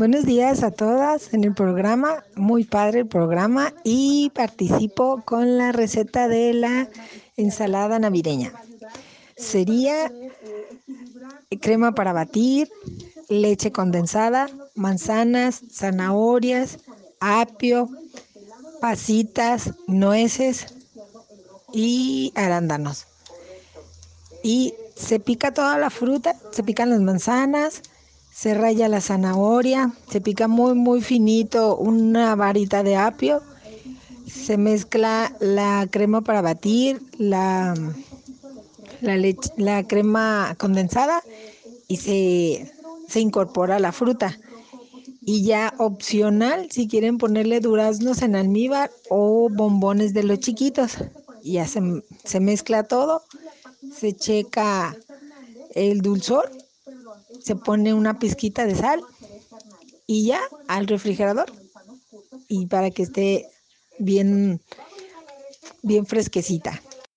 Buenos días a todas en el programa, muy padre el programa y participo con la receta de la ensalada navideña. Sería crema para batir, leche condensada, manzanas, zanahorias, apio, pasitas, nueces y arándanos. Y se pica toda la fruta, se pican las manzanas, se raya la zanahoria, se pica muy muy finito una varita de apio, se mezcla la crema para batir, la, la, la crema condensada y se, se incorpora la fruta. Y ya opcional, si quieren ponerle duraznos en almíbar o bombones de los chiquitos. Ya se mezcla todo, se checa el dulzor, se pone una pizquita de sal y ya al refrigerador. Y para que esté bien, bien fresquecita.